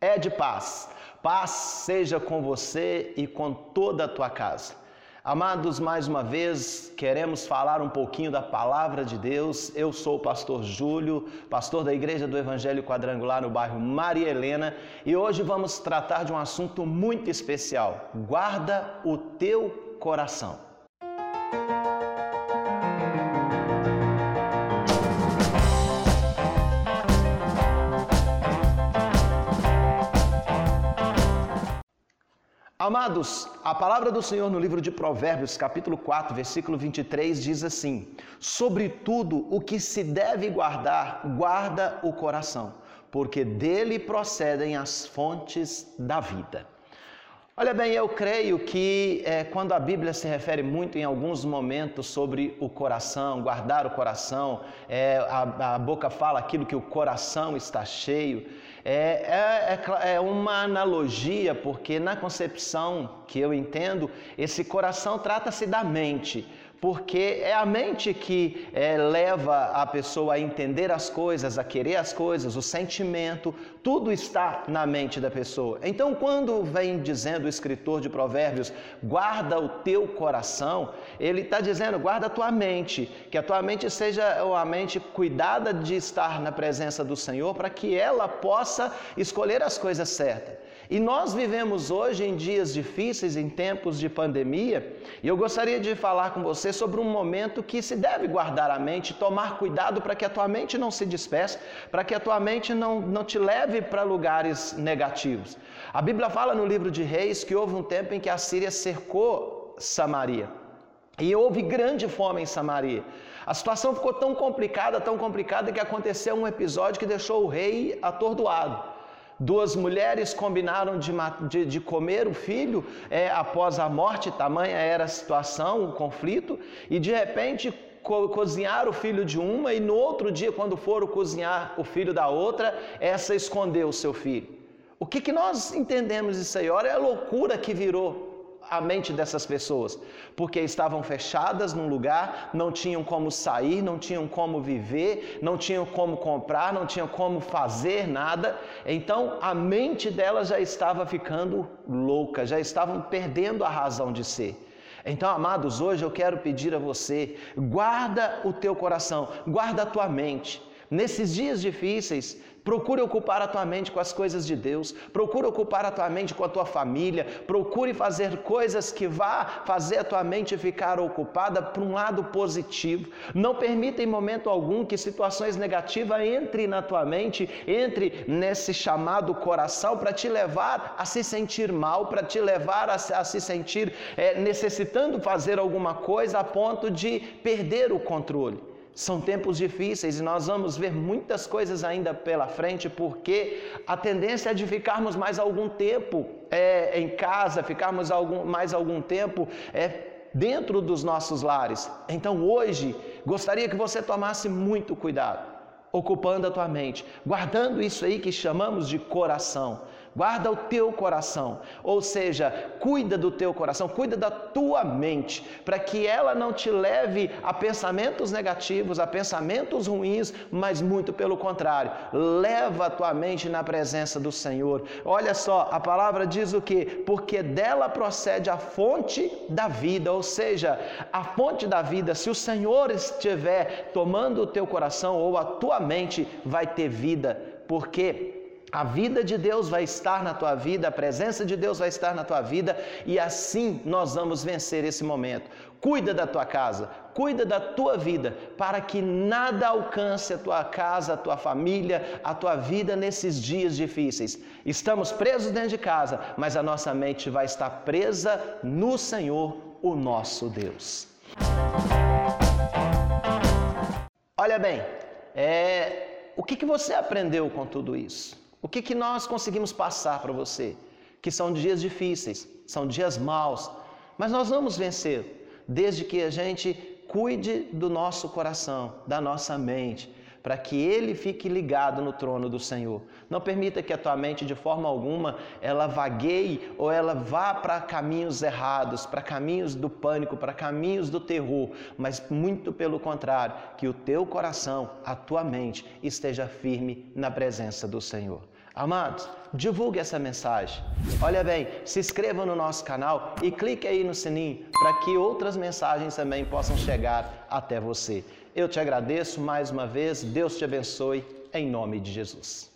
é de paz. Paz seja com você e com toda a tua casa. Amados, mais uma vez queremos falar um pouquinho da palavra de Deus. Eu sou o pastor Júlio, pastor da Igreja do Evangelho Quadrangular no bairro Maria Helena, e hoje vamos tratar de um assunto muito especial. Guarda o teu coração. Amados, a palavra do Senhor no livro de Provérbios, capítulo 4, versículo 23, diz assim: Sobretudo o que se deve guardar, guarda o coração, porque dele procedem as fontes da vida. Olha bem, eu creio que é, quando a Bíblia se refere muito em alguns momentos sobre o coração, guardar o coração, é, a, a, boca fala aquilo que o coração está cheio, é, é, é uma analogia, porque na concepção que eu entendo, esse coração trata-se da mente porque é a mente que é, leva a pessoa a entender as coisas, a querer as coisas, o sentimento, tudo está na mente da pessoa. Então, quando vem dizendo o escritor de Provérbios, guarda o teu coração, ele está dizendo, guarda a tua mente, que a tua mente seja uma mente cuidada de estar na presença do Senhor, para que ela possa escolher as coisas certas. E nós vivemos hoje em dias difíceis, em tempos de pandemia, e eu gostaria de falar com você sobre um momento que se deve guardar a mente, tomar cuidado para que a tua mente não se disperse, para que a tua mente não, não te leve para lugares negativos. A Bíblia fala no livro de Reis que houve um tempo em que a Síria cercou Samaria. E houve grande fome em Samaria. A situação ficou tão complicada, tão complicada, que aconteceu um episódio que deixou o rei atordoado. Duas mulheres combinaram de, de, de comer o filho é, após a morte, tamanha era a situação, o conflito, e de repente co cozinhar o filho de uma, e no outro dia, quando foram cozinhar o filho da outra, essa escondeu o seu filho. O que, que nós entendemos disso aí? Olha a loucura que virou a mente dessas pessoas, porque estavam fechadas num lugar, não tinham como sair, não tinham como viver, não tinham como comprar, não tinham como fazer nada. Então a mente delas já estava ficando louca, já estavam perdendo a razão de ser. Então, amados, hoje eu quero pedir a você: guarda o teu coração, guarda a tua mente. Nesses dias difíceis, Procure ocupar a tua mente com as coisas de Deus. Procure ocupar a tua mente com a tua família. Procure fazer coisas que vá fazer a tua mente ficar ocupada por um lado positivo. Não permita em momento algum que situações negativas entrem na tua mente, entre nesse chamado coração para te levar a se sentir mal, para te levar a, a se sentir é, necessitando fazer alguma coisa a ponto de perder o controle. São tempos difíceis e nós vamos ver muitas coisas ainda pela frente, porque a tendência é de ficarmos mais algum tempo é, em casa, ficarmos algum, mais algum tempo é, dentro dos nossos lares. Então hoje, gostaria que você tomasse muito cuidado ocupando a tua mente, guardando isso aí que chamamos de coração. Guarda o teu coração, ou seja, cuida do teu coração, cuida da tua mente, para que ela não te leve a pensamentos negativos, a pensamentos ruins, mas muito pelo contrário, leva a tua mente na presença do Senhor. Olha só, a palavra diz o que? Porque dela procede a fonte da vida, ou seja, a fonte da vida. Se o Senhor estiver tomando o teu coração ou a tua mente, vai ter vida, porque a vida de Deus vai estar na tua vida, a presença de Deus vai estar na tua vida e assim nós vamos vencer esse momento. Cuida da tua casa, cuida da tua vida, para que nada alcance a tua casa, a tua família, a tua vida nesses dias difíceis. Estamos presos dentro de casa, mas a nossa mente vai estar presa no Senhor, o nosso Deus. Olha bem, é, o que, que você aprendeu com tudo isso? O que, que nós conseguimos passar para você? Que são dias difíceis, são dias maus, mas nós vamos vencer, desde que a gente cuide do nosso coração, da nossa mente, para que ele fique ligado no trono do Senhor. Não permita que a tua mente de forma alguma ela vagueie ou ela vá para caminhos errados, para caminhos do pânico, para caminhos do terror, mas muito pelo contrário, que o teu coração, a tua mente esteja firme na presença do Senhor. Amados, divulgue essa mensagem. Olha bem, se inscreva no nosso canal e clique aí no sininho para que outras mensagens também possam chegar até você. Eu te agradeço mais uma vez, Deus te abençoe, em nome de Jesus.